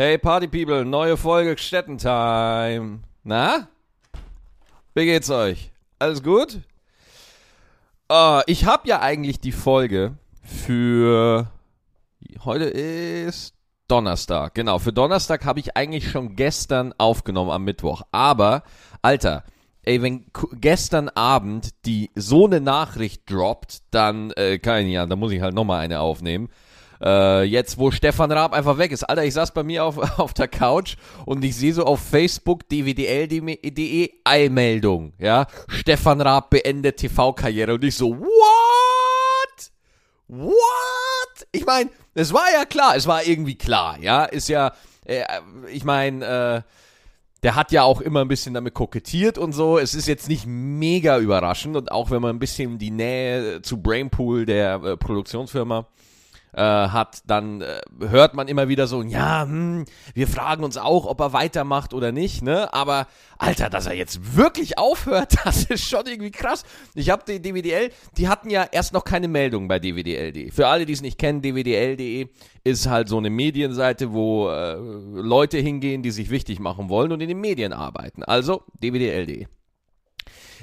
Hey Party People, neue Folge Städtentime. Na? Wie geht's euch? Alles gut? Uh, ich habe ja eigentlich die Folge für heute ist Donnerstag. Genau, für Donnerstag habe ich eigentlich schon gestern aufgenommen am Mittwoch. Aber, Alter, ey, wenn gestern Abend die so eine Nachricht droppt, dann äh, kann ich an, dann muss ich halt nochmal eine aufnehmen. Äh, jetzt, wo Stefan Raab einfach weg ist. Alter, ich saß bei mir auf, auf der Couch und ich sehe so auf Facebook dwdl.de Eilmeldung, ja. Stefan Raab beendet TV-Karriere und ich so, what? What? Ich meine, es war ja klar, es war irgendwie klar, ja. Ist ja, äh, ich meine, äh, der hat ja auch immer ein bisschen damit kokettiert und so. Es ist jetzt nicht mega überraschend und auch wenn man ein bisschen die Nähe zu Brainpool, der äh, Produktionsfirma, äh, hat, dann äh, hört man immer wieder so, ja, hm, wir fragen uns auch, ob er weitermacht oder nicht, ne? Aber Alter, dass er jetzt wirklich aufhört, das ist schon irgendwie krass. Ich habe die DWDL, die hatten ja erst noch keine Meldung bei dwdl.de. Für alle, die es nicht kennen, dwdl.de ist halt so eine Medienseite, wo äh, Leute hingehen, die sich wichtig machen wollen und in den Medien arbeiten. Also dwdl.de.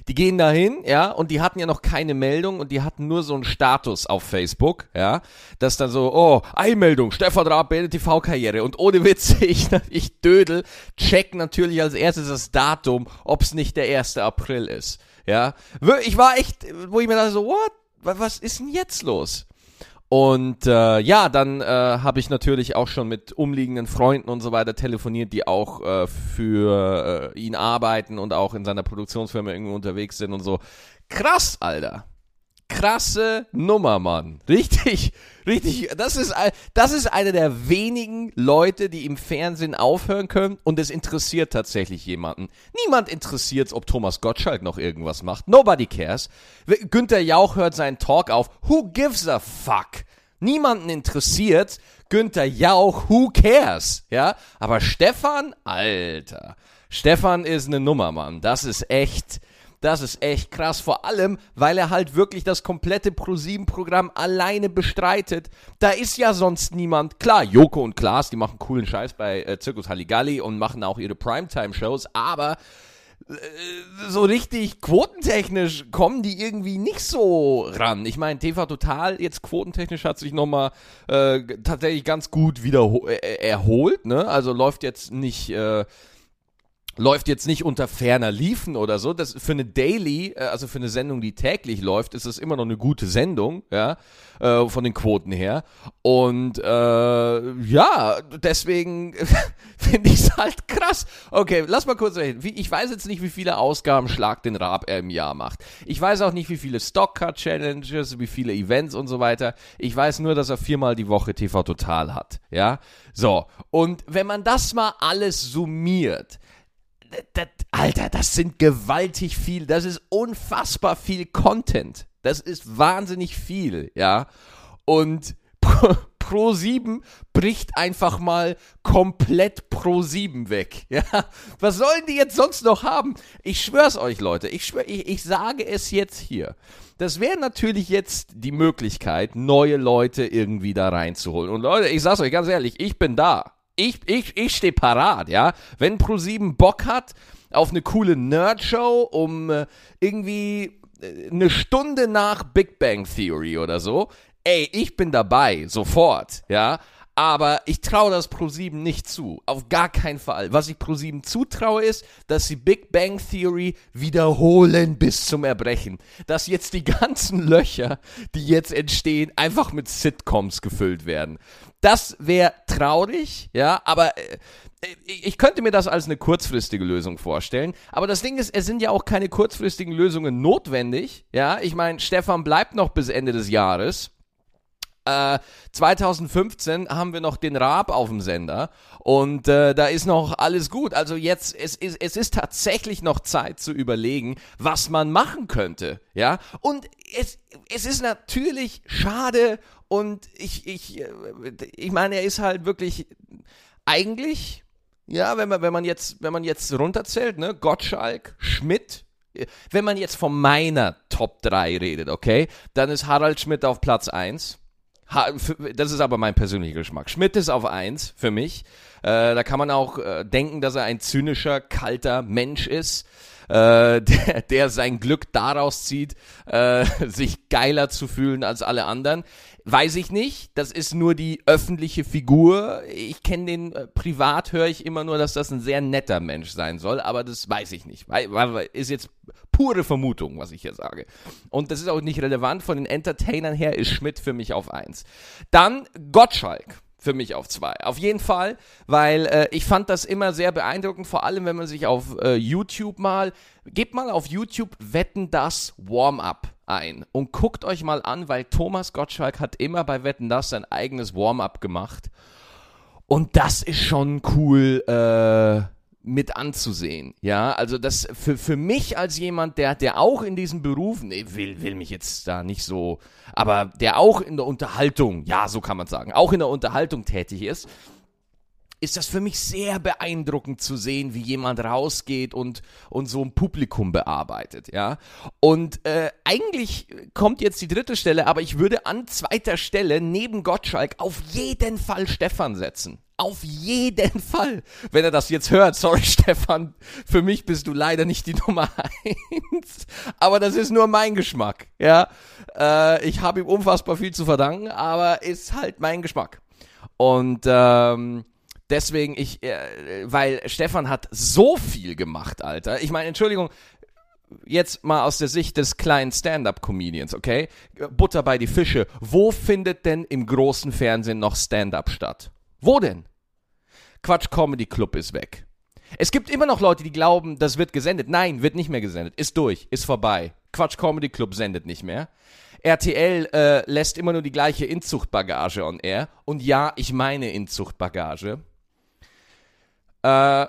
Die gehen dahin, ja, und die hatten ja noch keine Meldung und die hatten nur so einen Status auf Facebook, ja, das dann so, oh, Eilmeldung, Stefan Raab beendet TV-Karriere und ohne Witz, ich, ich dödel, check natürlich als erstes das Datum, ob es nicht der 1. April ist, ja. Ich war echt, wo ich mir dachte so, what? Was ist denn jetzt los? Und äh, ja, dann äh, habe ich natürlich auch schon mit umliegenden Freunden und so weiter telefoniert, die auch äh, für äh, ihn arbeiten und auch in seiner Produktionsfirma irgendwie unterwegs sind und so. Krass, Alter krasse Nummer, Mann. Richtig, richtig. Das ist, das ist einer der wenigen Leute, die im Fernsehen aufhören können und es interessiert tatsächlich jemanden. Niemand interessiert, ob Thomas Gottschalk noch irgendwas macht. Nobody cares. Günther Jauch hört seinen Talk auf. Who gives a fuck? Niemanden interessiert. Günther Jauch, who cares? Ja, aber Stefan, Alter. Stefan ist eine Nummer, Mann. Das ist echt, das ist echt krass, vor allem, weil er halt wirklich das komplette ProSieben-Programm alleine bestreitet. Da ist ja sonst niemand. Klar, Joko und Klaas, die machen coolen Scheiß bei äh, Zirkus Halligalli und machen auch ihre Primetime-Shows, aber äh, so richtig quotentechnisch kommen die irgendwie nicht so ran. Ich meine, TV Total jetzt quotentechnisch hat sich nochmal äh, tatsächlich ganz gut wieder äh, erholt, ne? Also läuft jetzt nicht äh, läuft jetzt nicht unter ferner Liefen oder so. Das für eine Daily, äh, also für eine Sendung, die täglich läuft, ist das immer noch eine gute Sendung, ja, äh, von den Quoten her. Und äh, ja, deswegen finde ich es halt krass. Okay, lass mal kurz reden. Ich weiß jetzt nicht, wie viele Ausgaben Schlag den Rab er im Jahr macht. Ich weiß auch nicht, wie viele Stockcard-Challenges, wie viele Events und so weiter. Ich weiß nur, dass er viermal die Woche TV Total hat, ja. So, und wenn man das mal alles summiert, das, Alter, das sind gewaltig viel, das ist unfassbar viel Content. Das ist wahnsinnig viel, ja. Und Pro 7 bricht einfach mal komplett Pro 7 weg. Ja, was sollen die jetzt sonst noch haben? Ich schwör's euch, Leute. Ich schwör, ich, ich sage es jetzt hier. Das wäre natürlich jetzt die Möglichkeit, neue Leute irgendwie da reinzuholen. Und Leute, ich sag's euch ganz ehrlich, ich bin da ich, ich, ich stehe parat, ja. Wenn Pro7 Bock hat auf eine coole Nerd-Show um äh, irgendwie äh, eine Stunde nach Big Bang Theory oder so, ey, ich bin dabei, sofort, ja. Aber ich traue das Pro7 nicht zu. Auf gar keinen Fall. Was ich Pro7 zutraue, ist, dass sie Big Bang Theory wiederholen bis zum Erbrechen. Dass jetzt die ganzen Löcher, die jetzt entstehen, einfach mit Sitcoms gefüllt werden. Das wäre traurig, ja, aber äh, ich könnte mir das als eine kurzfristige Lösung vorstellen. Aber das Ding ist, es sind ja auch keine kurzfristigen Lösungen notwendig. Ja, ich meine, Stefan bleibt noch bis Ende des Jahres. 2015 äh, haben wir noch den Raab auf dem Sender und äh, da ist noch alles gut. Also jetzt, es ist, es ist tatsächlich noch Zeit zu überlegen, was man machen könnte. Ja, und es, es ist natürlich schade und ich, ich, äh, ich meine, er ist halt wirklich eigentlich, ja, wenn man, wenn man jetzt, wenn man jetzt runterzählt, ne, Gottschalk, Schmidt, wenn man jetzt von meiner Top 3 redet, okay, dann ist Harald Schmidt auf Platz 1. Das ist aber mein persönlicher Geschmack. Schmidt ist auf eins für mich. Äh, da kann man auch äh, denken, dass er ein zynischer, kalter Mensch ist, äh, der, sein Glück daraus zieht, sich geiler zu fühlen als alle anderen. Weiß ich nicht. Das ist nur die öffentliche Figur. Ich kenne den äh, privat, höre ich immer nur, dass das ein sehr netter Mensch sein soll, aber das weiß ich nicht. Weil, weil, ist jetzt pure Vermutung, was ich hier sage. Und das ist auch nicht relevant. Von den Entertainern her ist Schmidt für mich auf eins. Dann Gottschalk für mich auf zwei. Auf jeden Fall, weil äh, ich fand das immer sehr beeindruckend, vor allem wenn man sich auf äh, YouTube mal, gebt mal auf YouTube Wetten das Warm-up ein und guckt euch mal an, weil Thomas Gottschalk hat immer bei Wetten das sein eigenes Warm-up gemacht. Und das ist schon cool äh, mit anzusehen. Ja, also das für, für mich als jemand, der, der auch in diesem Beruf, nee, will, will mich jetzt da nicht so, aber der auch in der Unterhaltung, ja, so kann man sagen, auch in der Unterhaltung tätig ist, ist das für mich sehr beeindruckend zu sehen, wie jemand rausgeht und, und so ein Publikum bearbeitet, ja. Und äh, eigentlich kommt jetzt die dritte Stelle, aber ich würde an zweiter Stelle neben Gottschalk auf jeden Fall Stefan setzen. Auf jeden Fall. Wenn er das jetzt hört, sorry Stefan, für mich bist du leider nicht die Nummer eins. Aber das ist nur mein Geschmack, ja. Äh, ich habe ihm unfassbar viel zu verdanken, aber ist halt mein Geschmack. Und ähm, Deswegen, ich, äh, weil Stefan hat so viel gemacht, Alter. Ich meine, Entschuldigung, jetzt mal aus der Sicht des kleinen Stand-up-Comedians, okay? Butter bei die Fische. Wo findet denn im großen Fernsehen noch Stand-up statt? Wo denn? Quatsch Comedy Club ist weg. Es gibt immer noch Leute, die glauben, das wird gesendet. Nein, wird nicht mehr gesendet. Ist durch, ist vorbei. Quatsch Comedy Club sendet nicht mehr. RTL äh, lässt immer nur die gleiche Inzuchtbagage on air. Und ja, ich meine Inzuchtbagage. Äh,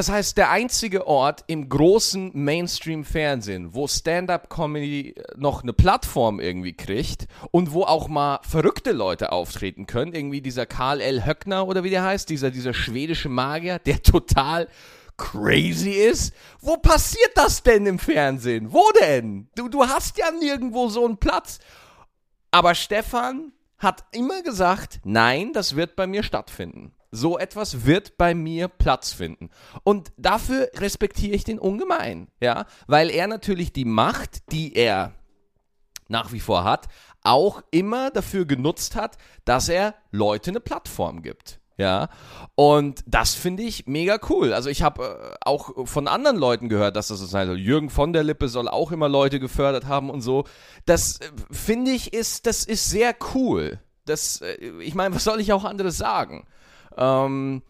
das heißt, der einzige Ort im großen Mainstream-Fernsehen, wo Stand-up-Comedy noch eine Plattform irgendwie kriegt und wo auch mal verrückte Leute auftreten können, irgendwie dieser Karl L. Höckner oder wie der heißt, dieser, dieser schwedische Magier, der total crazy ist. Wo passiert das denn im Fernsehen? Wo denn? Du, du hast ja nirgendwo so einen Platz. Aber Stefan hat immer gesagt, nein, das wird bei mir stattfinden. So etwas wird bei mir Platz finden. Und dafür respektiere ich den ungemein, ja, weil er natürlich die Macht, die er nach wie vor hat, auch immer dafür genutzt hat, dass er Leute eine Plattform gibt. Ja, und das finde ich mega cool. Also ich habe äh, auch von anderen Leuten gehört, dass das so sein soll. Jürgen von der Lippe soll auch immer Leute gefördert haben und so. Das äh, finde ich ist, das ist sehr cool. Das, äh, ich meine, was soll ich auch anderes sagen? Ähm,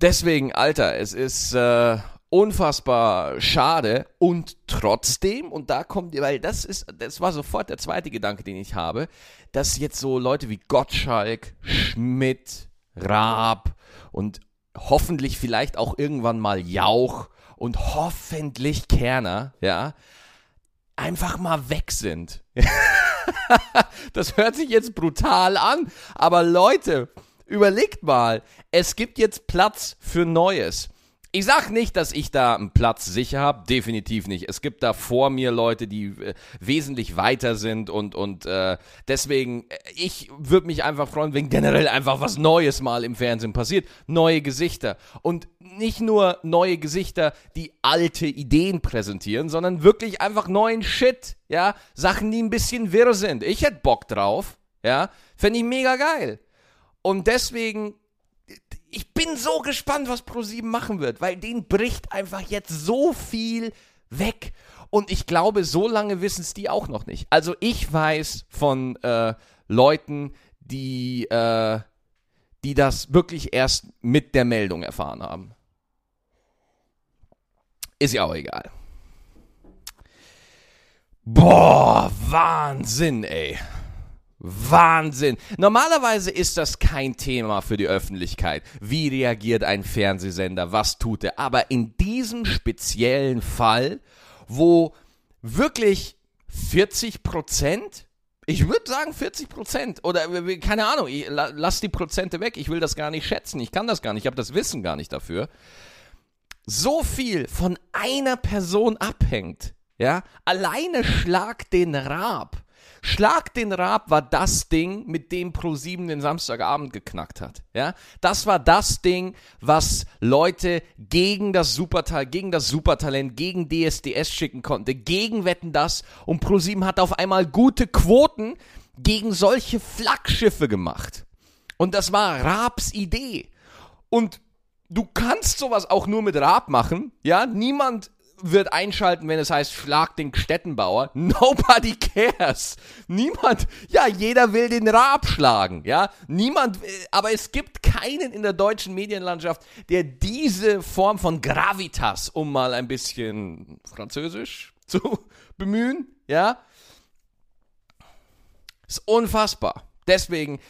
deswegen, Alter, es ist äh, unfassbar schade und trotzdem, und da kommt, weil das ist, das war sofort der zweite Gedanke, den ich habe, dass jetzt so Leute wie Gottschalk, Schmidt, Raab und hoffentlich vielleicht auch irgendwann mal Jauch und hoffentlich Kerner, ja, einfach mal weg sind. das hört sich jetzt brutal an, aber Leute, Überlegt mal, es gibt jetzt Platz für Neues. Ich sag nicht, dass ich da einen Platz sicher habe, definitiv nicht. Es gibt da vor mir Leute, die äh, wesentlich weiter sind und und äh, deswegen äh, ich würde mich einfach freuen, wenn generell einfach was Neues mal im Fernsehen passiert, neue Gesichter und nicht nur neue Gesichter, die alte Ideen präsentieren, sondern wirklich einfach neuen Shit, ja, Sachen, die ein bisschen wirr sind. Ich hätte Bock drauf, ja, fände ich mega geil. Und deswegen, ich bin so gespannt, was Pro7 machen wird, weil denen bricht einfach jetzt so viel weg. Und ich glaube, so lange wissen es die auch noch nicht. Also ich weiß von äh, Leuten, die, äh, die das wirklich erst mit der Meldung erfahren haben. Ist ja auch egal. Boah, Wahnsinn, ey. Wahnsinn. Normalerweise ist das kein Thema für die Öffentlichkeit. Wie reagiert ein Fernsehsender? Was tut er? Aber in diesem speziellen Fall, wo wirklich 40 Prozent, ich würde sagen 40 Prozent oder keine Ahnung, ich, lass die Prozente weg. Ich will das gar nicht schätzen. Ich kann das gar nicht. Ich habe das Wissen gar nicht dafür. So viel von einer Person abhängt. Ja, alleine Schlag den Rab Schlag den Rab war das Ding, mit dem Pro7 den Samstagabend geknackt hat. Ja, das war das Ding, was Leute gegen das Supertal, gegen das Supertalent, gegen DSDS schicken konnte, gegen Wetten das und Pro7 hat auf einmal gute Quoten gegen solche Flaggschiffe gemacht. Und das war Rabs Idee. Und du kannst sowas auch nur mit Raab machen. Ja, niemand wird einschalten, wenn es heißt, schlag den Stettenbauer. Nobody cares. Niemand, ja, jeder will den Raab schlagen, ja. Niemand, aber es gibt keinen in der deutschen Medienlandschaft, der diese Form von Gravitas, um mal ein bisschen französisch zu bemühen, ja. Ist unfassbar. Deswegen,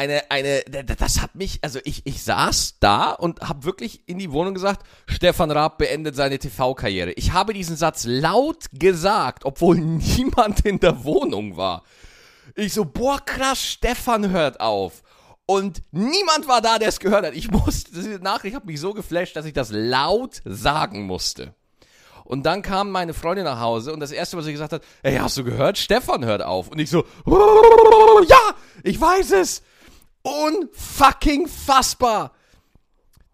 eine, eine, das hat mich, also ich, ich saß da und habe wirklich in die Wohnung gesagt, Stefan Raab beendet seine TV-Karriere. Ich habe diesen Satz laut gesagt, obwohl niemand in der Wohnung war. Ich so, boah, krass, Stefan hört auf. Und niemand war da, der es gehört hat. Ich musste, diese Nachricht hat mich so geflasht, dass ich das laut sagen musste. Und dann kam meine Freundin nach Hause und das erste, was sie gesagt hat, ey, hast du gehört? Stefan hört auf. Und ich so, ja, ich weiß es unfucking fassbar.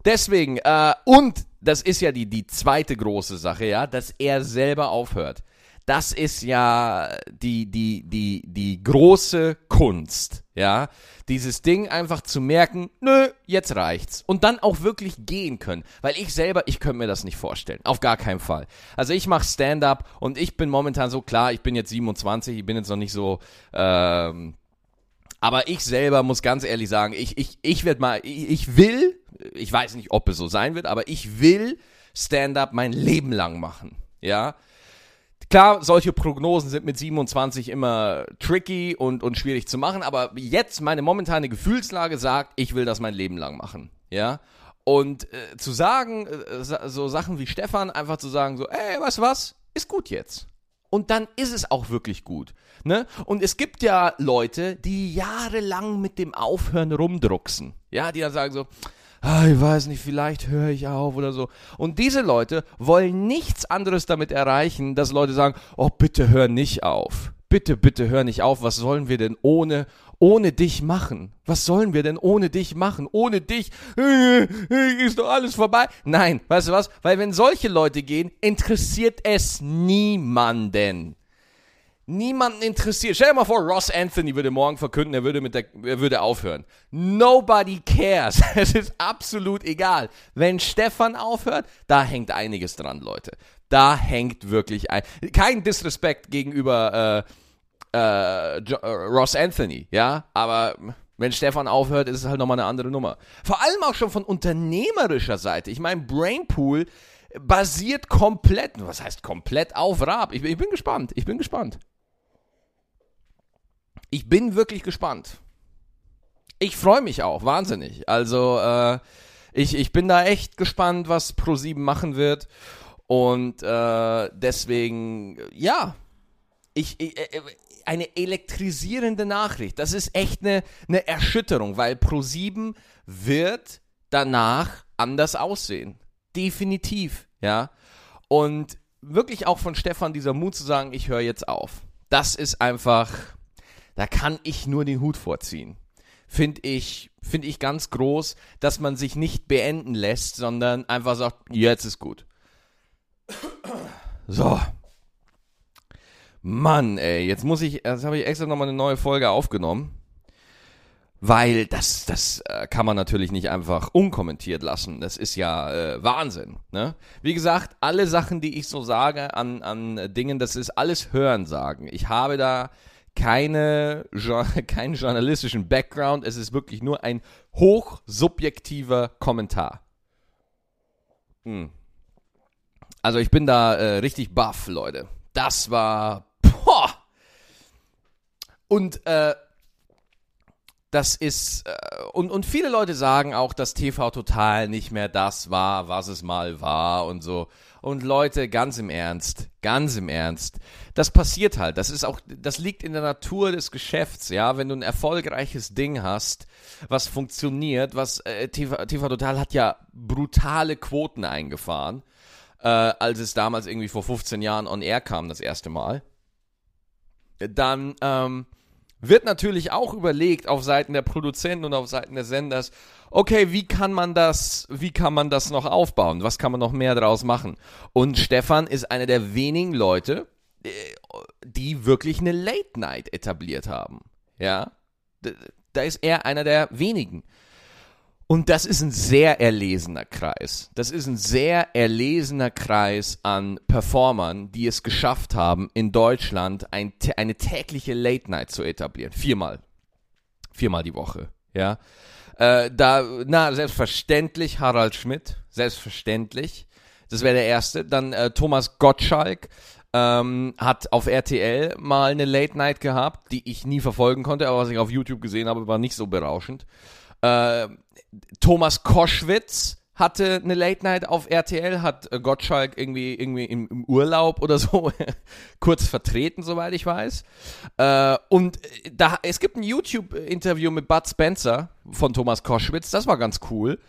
Deswegen, äh, und das ist ja die, die zweite große Sache, ja, dass er selber aufhört. Das ist ja die, die, die, die große Kunst, ja. Dieses Ding einfach zu merken, nö, jetzt reicht's. Und dann auch wirklich gehen können. Weil ich selber, ich könnte mir das nicht vorstellen. Auf gar keinen Fall. Also ich mache Stand-up und ich bin momentan so klar, ich bin jetzt 27, ich bin jetzt noch nicht so, ähm, aber ich selber muss ganz ehrlich sagen, ich, ich, ich werde mal, ich, ich will, ich weiß nicht, ob es so sein wird, aber ich will Stand-up mein Leben lang machen. Ja. Klar, solche Prognosen sind mit 27 immer tricky und, und schwierig zu machen, aber jetzt meine momentane Gefühlslage sagt, ich will das mein Leben lang machen. Ja. Und äh, zu sagen, äh, so Sachen wie Stefan, einfach zu sagen, so, ey, weißt du was, ist gut jetzt. Und dann ist es auch wirklich gut. Ne? Und es gibt ja Leute, die jahrelang mit dem Aufhören rumdrucksen. Ja, die dann sagen so, ah, ich weiß nicht, vielleicht höre ich auf oder so. Und diese Leute wollen nichts anderes damit erreichen, dass Leute sagen, oh, bitte hör nicht auf. Bitte, bitte hör nicht auf. Was sollen wir denn ohne ohne dich machen? Was sollen wir denn ohne dich machen? Ohne dich ist doch alles vorbei. Nein, weißt du was? Weil wenn solche Leute gehen, interessiert es niemanden. Niemanden interessiert. Stell dir mal vor, Ross Anthony würde morgen verkünden, er würde, mit der, er würde aufhören. Nobody cares. Es ist absolut egal. Wenn Stefan aufhört, da hängt einiges dran, Leute. Da hängt wirklich ein. Kein Disrespect gegenüber äh, äh, äh, Ross Anthony, ja, aber wenn Stefan aufhört, ist es halt nochmal eine andere Nummer. Vor allem auch schon von unternehmerischer Seite. Ich meine, Brainpool basiert komplett, was heißt komplett auf Raab. Ich, ich bin gespannt, ich bin gespannt. Ich bin wirklich gespannt. Ich freue mich auch, wahnsinnig. Also, äh, ich, ich bin da echt gespannt, was Pro7 machen wird. Und äh, deswegen, ja, ich, ich, äh, eine elektrisierende Nachricht. Das ist echt eine, eine Erschütterung, weil Pro7 wird danach anders aussehen. Definitiv, ja. Und wirklich auch von Stefan dieser Mut zu sagen, ich höre jetzt auf. Das ist einfach, da kann ich nur den Hut vorziehen. Finde ich, finde ich ganz groß, dass man sich nicht beenden lässt, sondern einfach sagt, jetzt ist gut. So, Mann, ey, jetzt muss ich, jetzt habe ich extra nochmal eine neue Folge aufgenommen. Weil das, das äh, kann man natürlich nicht einfach unkommentiert lassen. Das ist ja äh, Wahnsinn. Ne? Wie gesagt, alle Sachen, die ich so sage an, an Dingen, das ist alles Hörensagen. Ich habe da keine, keinen journalistischen Background. Es ist wirklich nur ein hochsubjektiver Kommentar. Hm. Also ich bin da äh, richtig baff, Leute. Das war. Und äh, das ist, äh, und, und viele Leute sagen auch, dass TV Total nicht mehr das war, was es mal war und so. Und Leute, ganz im Ernst, ganz im Ernst, das passiert halt. Das ist auch, das liegt in der Natur des Geschäfts, ja. Wenn du ein erfolgreiches Ding hast, was funktioniert, was äh, TV, TV Total hat ja brutale Quoten eingefahren, äh, als es damals irgendwie vor 15 Jahren on air kam, das erste Mal. dann ähm, wird natürlich auch überlegt auf Seiten der Produzenten und auf Seiten des Senders, okay, wie kann man das, wie kann man das noch aufbauen? Was kann man noch mehr daraus machen? Und Stefan ist einer der wenigen Leute, äh, die wirklich eine Late Night etabliert haben. Ja, da ist er einer der wenigen. Und das ist ein sehr erlesener Kreis. Das ist ein sehr erlesener Kreis an Performern, die es geschafft haben, in Deutschland ein, eine tägliche Late Night zu etablieren. Viermal. Viermal die Woche. Ja. Äh, da, na, selbstverständlich Harald Schmidt. Selbstverständlich. Das wäre der erste. Dann äh, Thomas Gottschalk ähm, hat auf RTL mal eine Late Night gehabt, die ich nie verfolgen konnte, aber was ich auf YouTube gesehen habe, war nicht so berauschend. Äh, Thomas Koschwitz hatte eine Late Night auf RTL, hat äh, Gottschalk irgendwie, irgendwie im, im Urlaub oder so kurz vertreten, soweit ich weiß. Äh, und äh, da, es gibt ein YouTube-Interview mit Bud Spencer von Thomas Koschwitz, das war ganz cool.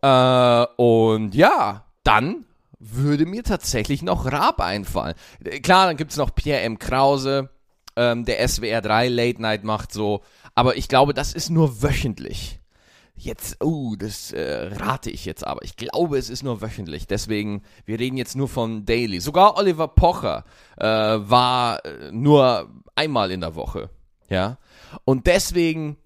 Äh, und ja, dann würde mir tatsächlich noch Raab einfallen. Klar, dann gibt es noch Pierre M. Krause, ähm, der SWR 3 Late Night macht so, aber ich glaube, das ist nur wöchentlich. Jetzt, oh, das äh, rate ich jetzt aber. Ich glaube, es ist nur wöchentlich. Deswegen, wir reden jetzt nur von Daily. Sogar Oliver Pocher äh, war äh, nur einmal in der Woche. Ja. Und deswegen,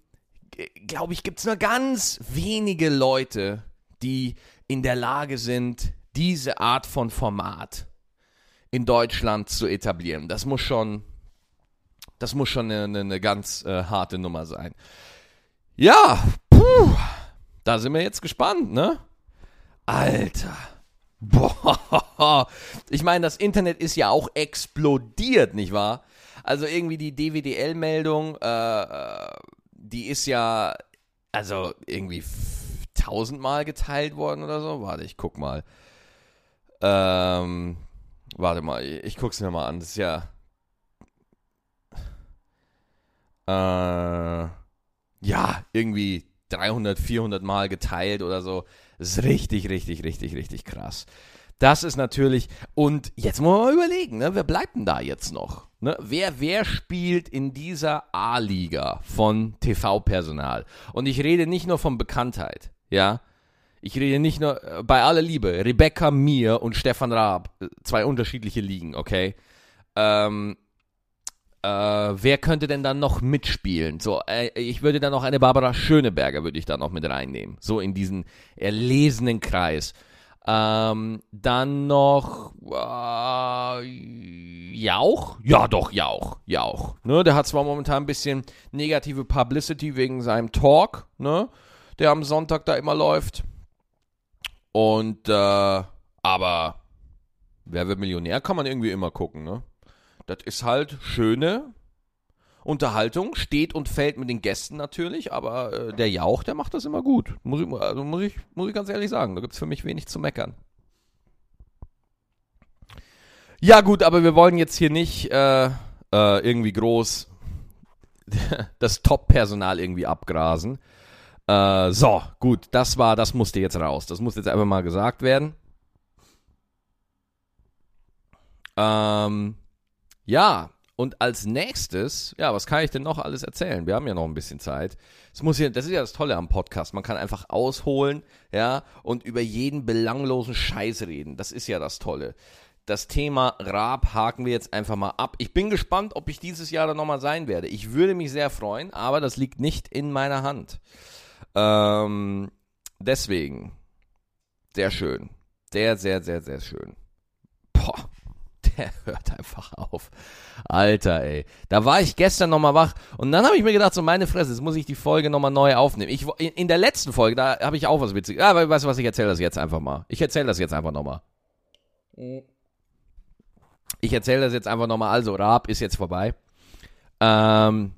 glaube ich, gibt es nur ganz wenige Leute, die in der Lage sind, diese Art von Format in Deutschland zu etablieren. Das muss schon, das muss schon eine, eine ganz äh, harte Nummer sein. Ja, puh, da sind wir jetzt gespannt, ne? Alter. Boah. Ich meine, das Internet ist ja auch explodiert, nicht wahr? Also irgendwie die DWDL-Meldung, äh, äh, die ist ja, also irgendwie tausendmal geteilt worden oder so. Warte, ich guck mal. Ähm, warte mal, ich guck's mir mal an. Das ist ja. Äh, ja, irgendwie 300, 400 Mal geteilt oder so. Das ist richtig, richtig, richtig, richtig krass. Das ist natürlich, und jetzt muss man mal überlegen, ne, wer bleibt denn da jetzt noch? Ne? Wer, wer spielt in dieser A-Liga von TV-Personal? Und ich rede nicht nur von Bekanntheit, ja. Ich rede nicht nur, äh, bei aller Liebe, Rebecca Mir und Stefan Raab, äh, zwei unterschiedliche Ligen, okay? Ähm, äh, wer könnte denn dann noch mitspielen? So, äh, ich würde dann noch eine Barbara Schöneberger würde ich da noch mit reinnehmen. So in diesen erlesenen Kreis. Ähm, dann noch äh, Jauch? Ja, doch, Jauch. Jauch. Ne, der hat zwar momentan ein bisschen negative Publicity wegen seinem Talk, ne, der am Sonntag da immer läuft. Und, äh, aber wer wird Millionär, kann man irgendwie immer gucken, ne? Das ist halt schöne Unterhaltung, steht und fällt mit den Gästen natürlich, aber äh, der Jauch, der macht das immer gut. Muss ich, also muss ich, muss ich ganz ehrlich sagen, da gibt es für mich wenig zu meckern. Ja, gut, aber wir wollen jetzt hier nicht äh, äh, irgendwie groß das Top-Personal irgendwie abgrasen. Äh, so, gut, das war, das musste jetzt raus. Das muss jetzt einfach mal gesagt werden. Ähm, ja, und als nächstes, ja, was kann ich denn noch alles erzählen? Wir haben ja noch ein bisschen Zeit. Das, muss hier, das ist ja das Tolle am Podcast. Man kann einfach ausholen, ja, und über jeden belanglosen Scheiß reden. Das ist ja das Tolle. Das Thema Raab haken wir jetzt einfach mal ab. Ich bin gespannt, ob ich dieses Jahr dann nochmal sein werde. Ich würde mich sehr freuen, aber das liegt nicht in meiner Hand. Ähm, deswegen, sehr schön. Sehr, sehr, sehr, sehr schön. Boah, der hört einfach auf. Alter, ey. Da war ich gestern nochmal wach und dann habe ich mir gedacht, so meine Fresse, jetzt muss ich die Folge nochmal neu aufnehmen. Ich, in der letzten Folge, da habe ich auch was Witziges. Ah, weißt du was, ich erzähle das jetzt einfach mal. Ich erzähle das jetzt einfach nochmal. Ich erzähle das jetzt einfach nochmal. Also, Raab ist jetzt vorbei. Ähm,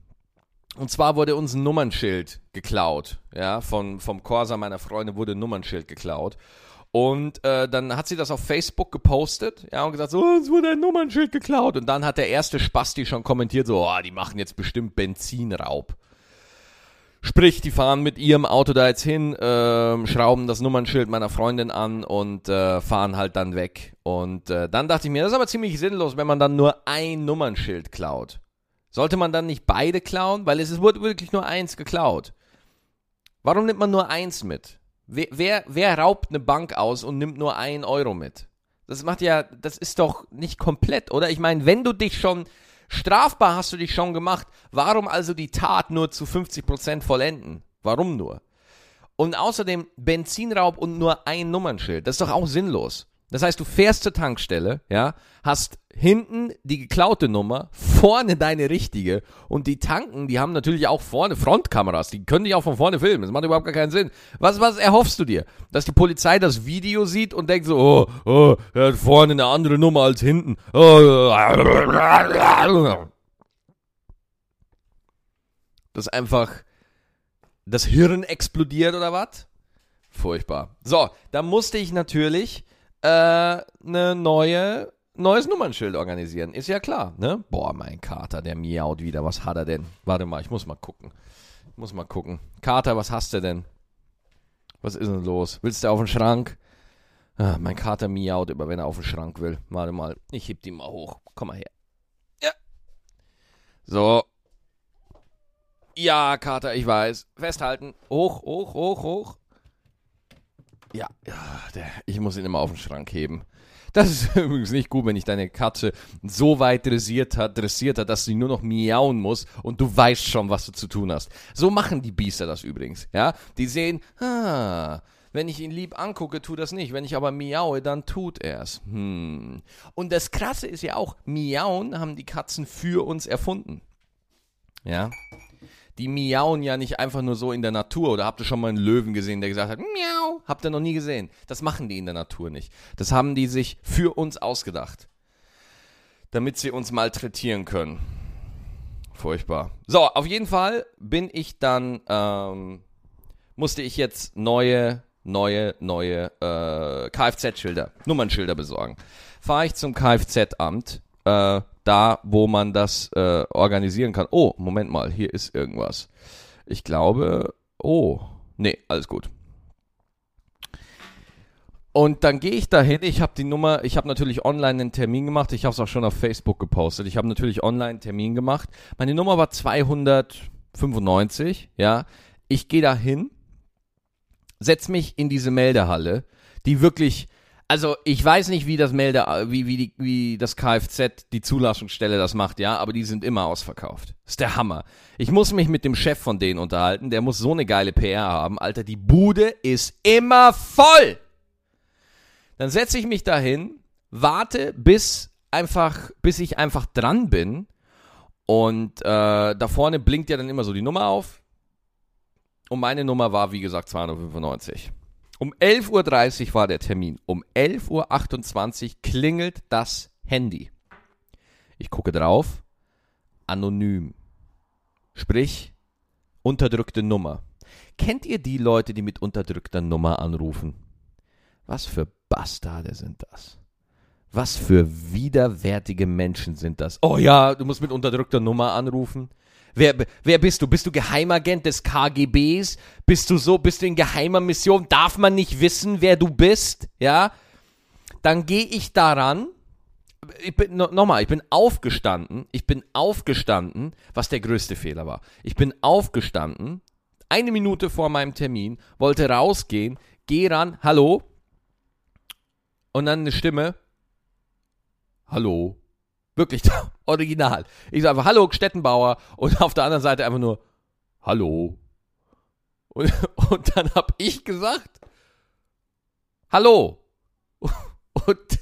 und zwar wurde uns ein Nummernschild geklaut. Ja, von, vom Corsa meiner Freunde wurde ein Nummernschild geklaut. Und äh, dann hat sie das auf Facebook gepostet, ja, und gesagt, so, es wurde ein Nummernschild geklaut. Und dann hat der erste Spasti schon kommentiert, so, oh, die machen jetzt bestimmt Benzinraub. Sprich, die fahren mit ihrem Auto da jetzt hin, äh, schrauben das Nummernschild meiner Freundin an und äh, fahren halt dann weg. Und äh, dann dachte ich mir, das ist aber ziemlich sinnlos, wenn man dann nur ein Nummernschild klaut. Sollte man dann nicht beide klauen? Weil es wurde wirklich nur eins geklaut. Warum nimmt man nur eins mit? Wer, wer, wer raubt eine Bank aus und nimmt nur ein Euro mit? Das macht ja, das ist doch nicht komplett, oder? Ich meine, wenn du dich schon, strafbar hast du dich schon gemacht, warum also die Tat nur zu 50% vollenden? Warum nur? Und außerdem Benzinraub und nur ein Nummernschild. Das ist doch auch sinnlos. Das heißt, du fährst zur Tankstelle, ja, hast hinten die geklaute Nummer, vorne deine richtige und die Tanken, die haben natürlich auch vorne Frontkameras, die können dich auch von vorne filmen. Das macht überhaupt gar keinen Sinn. Was, was erhoffst du dir? Dass die Polizei das Video sieht und denkt so, oh, oh, er hat vorne eine andere Nummer als hinten. Oh, das ist einfach das Hirn explodiert oder was? Furchtbar. So, da musste ich natürlich äh, eine neue neues Nummernschild organisieren. Ist ja klar, ne? Boah, mein Kater, der miaut wieder. Was hat er denn? Warte mal, ich muss mal gucken. Ich muss mal gucken. Kater, was hast du denn? Was ist denn los? Willst du auf den Schrank? Ah, mein Kater miaut immer, wenn er auf den Schrank will. Warte mal, ich heb die mal hoch. Komm mal her. Ja. So, ja, Kater, ich weiß. Festhalten. Hoch, hoch, hoch, hoch. Ja, ja der, ich muss ihn immer auf den Schrank heben. Das ist übrigens nicht gut, wenn ich deine Katze so weit dressiert hat, dressiert hat, dass sie nur noch miauen muss und du weißt schon, was du zu tun hast. So machen die Biester das übrigens, ja? Die sehen, ah, wenn ich ihn lieb angucke, tut das nicht. Wenn ich aber miaue, dann tut er's. Hm. Und das Krasse ist ja auch, miauen haben die Katzen für uns erfunden. Ja? Die miauen ja nicht einfach nur so in der Natur. Oder habt ihr schon mal einen Löwen gesehen, der gesagt hat, miau? Habt ihr noch nie gesehen. Das machen die in der Natur nicht. Das haben die sich für uns ausgedacht. Damit sie uns malträtieren können. Furchtbar. So, auf jeden Fall bin ich dann, ähm, musste ich jetzt neue, neue, neue äh, Kfz-Schilder, Nummernschilder besorgen. Fahre ich zum Kfz-Amt, äh, da, wo man das äh, organisieren kann. Oh, Moment mal, hier ist irgendwas. Ich glaube, oh, nee, alles gut. Und dann gehe ich dahin, ich habe die Nummer, ich habe natürlich online einen Termin gemacht, ich habe es auch schon auf Facebook gepostet. Ich habe natürlich online einen Termin gemacht. Meine Nummer war 295, ja. Ich gehe dahin, setz mich in diese Meldehalle, die wirklich also ich weiß nicht, wie das Melde, wie, wie, die, wie das Kfz, die Zulassungsstelle das macht, ja, aber die sind immer ausverkauft. Ist der Hammer. Ich muss mich mit dem Chef von denen unterhalten, der muss so eine geile PR haben. Alter, die Bude ist immer voll. Dann setze ich mich dahin, warte, bis einfach, bis ich einfach dran bin. Und äh, da vorne blinkt ja dann immer so die Nummer auf. Und meine Nummer war, wie gesagt, 295. Um 11.30 Uhr war der Termin. Um 11.28 Uhr klingelt das Handy. Ich gucke drauf. Anonym. Sprich, unterdrückte Nummer. Kennt ihr die Leute, die mit unterdrückter Nummer anrufen? Was für Bastarde sind das? Was für widerwärtige Menschen sind das? Oh ja, du musst mit unterdrückter Nummer anrufen. Wer, wer bist du? Bist du Geheimagent des KGBs? Bist du so, bist du in geheimer Mission? Darf man nicht wissen, wer du bist? Ja? Dann gehe ich daran. Ich bin, no, nochmal, ich bin aufgestanden. Ich bin aufgestanden, was der größte Fehler war. Ich bin aufgestanden, eine Minute vor meinem Termin, wollte rausgehen, geh ran, hallo. Und dann eine Stimme. Hallo. Wirklich, original. Ich sage einfach, hallo, Stettenbauer. Und auf der anderen Seite einfach nur, hallo. Und, und dann habe ich gesagt, hallo. Und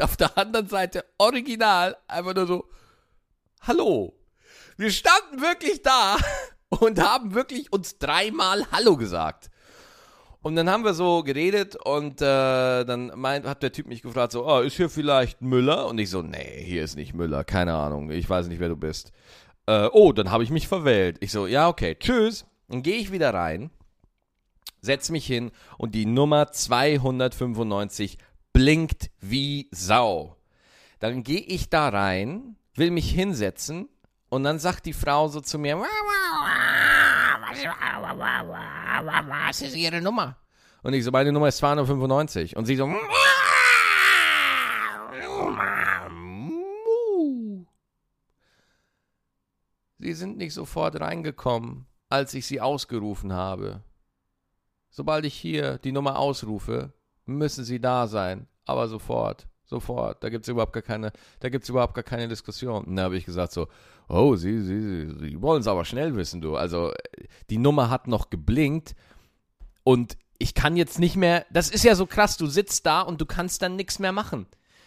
auf der anderen Seite original einfach nur so, hallo. Wir standen wirklich da und haben wirklich uns dreimal Hallo gesagt. Und dann haben wir so geredet und äh, dann meint, hat der Typ mich gefragt, so, oh, ist hier vielleicht Müller? Und ich so, nee, hier ist nicht Müller, keine Ahnung, ich weiß nicht, wer du bist. Äh, oh, dann habe ich mich verwählt. Ich so, ja, okay, tschüss. Dann gehe ich wieder rein, setz mich hin und die Nummer 295 blinkt wie Sau. Dann gehe ich da rein, will mich hinsetzen und dann sagt die Frau so zu mir, was ist Ihre Nummer? Und ich so, meine Nummer ist 295. Und sie so, Sie sind nicht sofort reingekommen, als ich Sie ausgerufen habe. Sobald ich hier die Nummer ausrufe, müssen Sie da sein, aber sofort. Sofort. Da gibt es überhaupt gar keine, da gibt's überhaupt gar keine Diskussion. Und da habe ich gesagt so, oh, Sie, Sie, Sie wollen es aber schnell wissen, du. Also die Nummer hat noch geblinkt und ich kann jetzt nicht mehr, das ist ja so krass, du sitzt da und du kannst dann nichts mehr machen.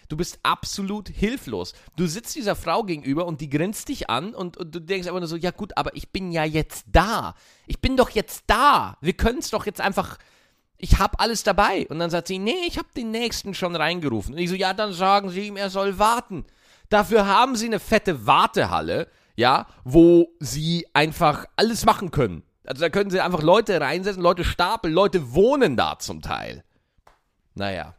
Du bist absolut hilflos. Du sitzt dieser Frau gegenüber und die grinst dich an und, und du denkst einfach nur so, ja gut, aber ich bin ja jetzt da. Ich bin doch jetzt da. Wir können es doch jetzt einfach, ich habe alles dabei. Und dann sagt sie, nee, ich habe den Nächsten schon reingerufen. Und ich so, ja, dann sagen Sie ihm, er soll warten. Dafür haben Sie eine fette Wartehalle, ja, wo Sie einfach alles machen können. Also da können Sie einfach Leute reinsetzen, Leute stapeln, Leute wohnen da zum Teil. Naja.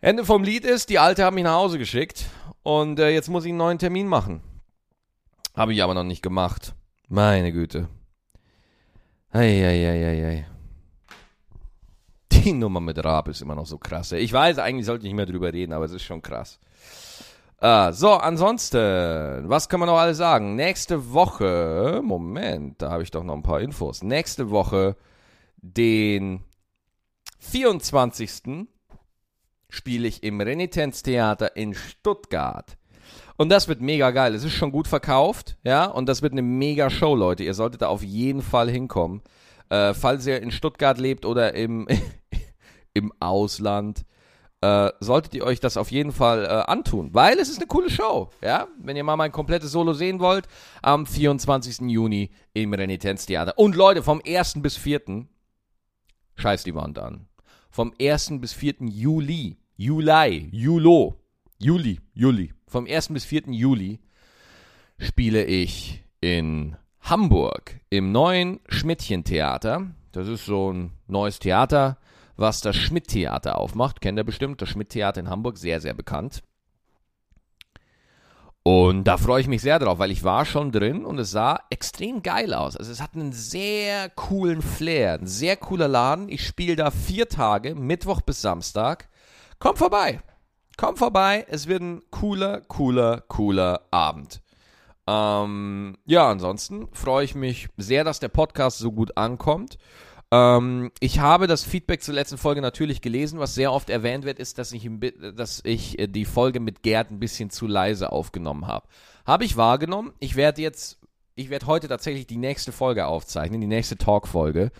Ende vom Lied ist, die Alte haben mich nach Hause geschickt und äh, jetzt muss ich einen neuen Termin machen. Habe ich aber noch nicht gemacht. Meine Güte. Eieieiei. Die Nummer mit Raab ist immer noch so krass. Ich weiß, eigentlich sollte ich nicht mehr drüber reden, aber es ist schon krass. Uh, so, ansonsten, was kann man noch alles sagen? Nächste Woche, Moment, da habe ich doch noch ein paar Infos. Nächste Woche, den 24 spiele ich im Renitenztheater in Stuttgart. Und das wird mega geil. Es ist schon gut verkauft, ja, und das wird eine mega Show, Leute. Ihr solltet da auf jeden Fall hinkommen. Äh, falls ihr in Stuttgart lebt oder im, im Ausland, äh, solltet ihr euch das auf jeden Fall äh, antun, weil es ist eine coole Show, ja. Wenn ihr mal mein komplettes Solo sehen wollt, am 24. Juni im Renitenztheater. Und Leute, vom 1. bis 4. Scheiß die Wand an. Vom 1. bis 4. Juli Juli, Julo, Juli, Juli. Vom 1. bis 4. Juli spiele ich in Hamburg im neuen Schmidtchen-Theater. Das ist so ein neues Theater, was das Schmidt-Theater aufmacht. Kennt ihr bestimmt, das Schmidt-Theater in Hamburg, sehr, sehr bekannt. Und da freue ich mich sehr drauf, weil ich war schon drin und es sah extrem geil aus. Also es hat einen sehr coolen Flair, ein sehr cooler Laden. Ich spiele da vier Tage, Mittwoch bis Samstag. Komm vorbei. Komm vorbei. Es wird ein cooler, cooler, cooler Abend. Ähm, ja, ansonsten freue ich mich sehr, dass der Podcast so gut ankommt. Ähm, ich habe das Feedback zur letzten Folge natürlich gelesen. Was sehr oft erwähnt wird, ist, dass ich, dass ich äh, die Folge mit Gerd ein bisschen zu leise aufgenommen habe. Habe ich wahrgenommen. Ich werde jetzt, ich werde heute tatsächlich die nächste Folge aufzeichnen, die nächste Talk-Folge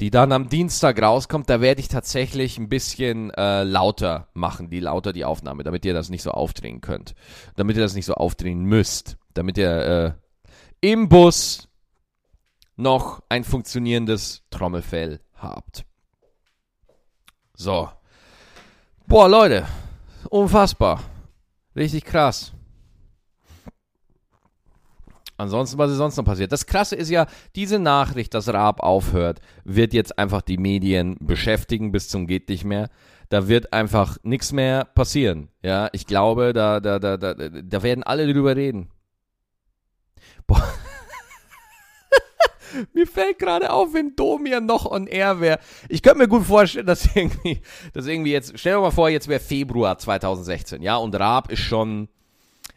die dann am Dienstag rauskommt, da werde ich tatsächlich ein bisschen äh, lauter machen, die lauter die Aufnahme, damit ihr das nicht so aufdrehen könnt. Damit ihr das nicht so aufdrehen müsst. Damit ihr äh, im Bus noch ein funktionierendes Trommelfell habt. So. Boah, Leute. Unfassbar. Richtig krass. Ansonsten, was ist sonst noch passiert? Das Krasse ist ja, diese Nachricht, dass Raab aufhört, wird jetzt einfach die Medien beschäftigen bis zum geht nicht mehr. Da wird einfach nichts mehr passieren. Ja, ich glaube, da, da, da, da, da werden alle drüber reden. Boah. Mir fällt gerade auf, wenn Domian noch on air wäre. Ich könnte mir gut vorstellen, dass irgendwie, dass irgendwie jetzt, stell dir mal vor, jetzt wäre Februar 2016, ja, und Raab ist schon,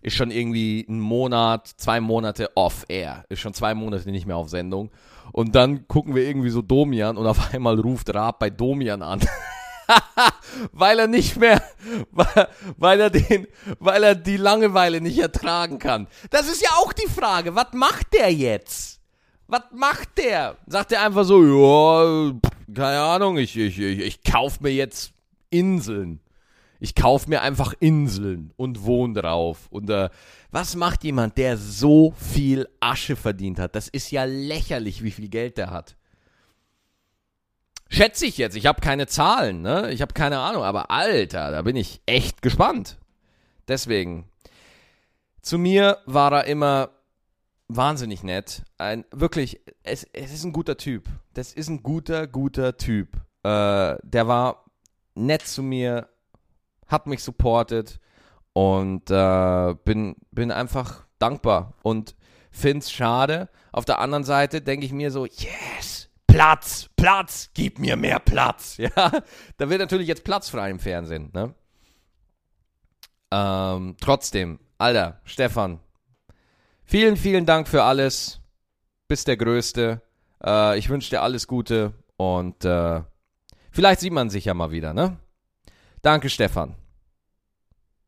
ist schon irgendwie ein Monat, zwei Monate off-air, ist schon zwei Monate nicht mehr auf Sendung. Und dann gucken wir irgendwie so Domian und auf einmal ruft Raab bei Domian an. weil er nicht mehr, weil, er den, weil er die Langeweile nicht ertragen kann. Das ist ja auch die Frage, was macht der jetzt? Was macht der? Sagt er einfach so, ja, keine Ahnung, ich, ich, ich, ich kauf mir jetzt Inseln. Ich kaufe mir einfach Inseln und wohne drauf. Und äh, was macht jemand, der so viel Asche verdient hat? Das ist ja lächerlich, wie viel Geld der hat. Schätze ich jetzt. Ich habe keine Zahlen, ne? Ich habe keine Ahnung. Aber Alter, da bin ich echt gespannt. Deswegen. Zu mir war er immer wahnsinnig nett. Ein wirklich, es, es ist ein guter Typ. Das ist ein guter, guter Typ. Äh, der war nett zu mir, hat mich supportet und äh, bin, bin einfach dankbar und finde es schade. Auf der anderen Seite denke ich mir so, yes, Platz, Platz, gib mir mehr Platz. Ja, da wird natürlich jetzt Platz frei im Fernsehen. Ne? Ähm, trotzdem, Alter, Stefan, Vielen, vielen Dank für alles. Bist der Größte. Äh, ich wünsche dir alles Gute und äh, vielleicht sieht man sich ja mal wieder, ne? Danke, Stefan.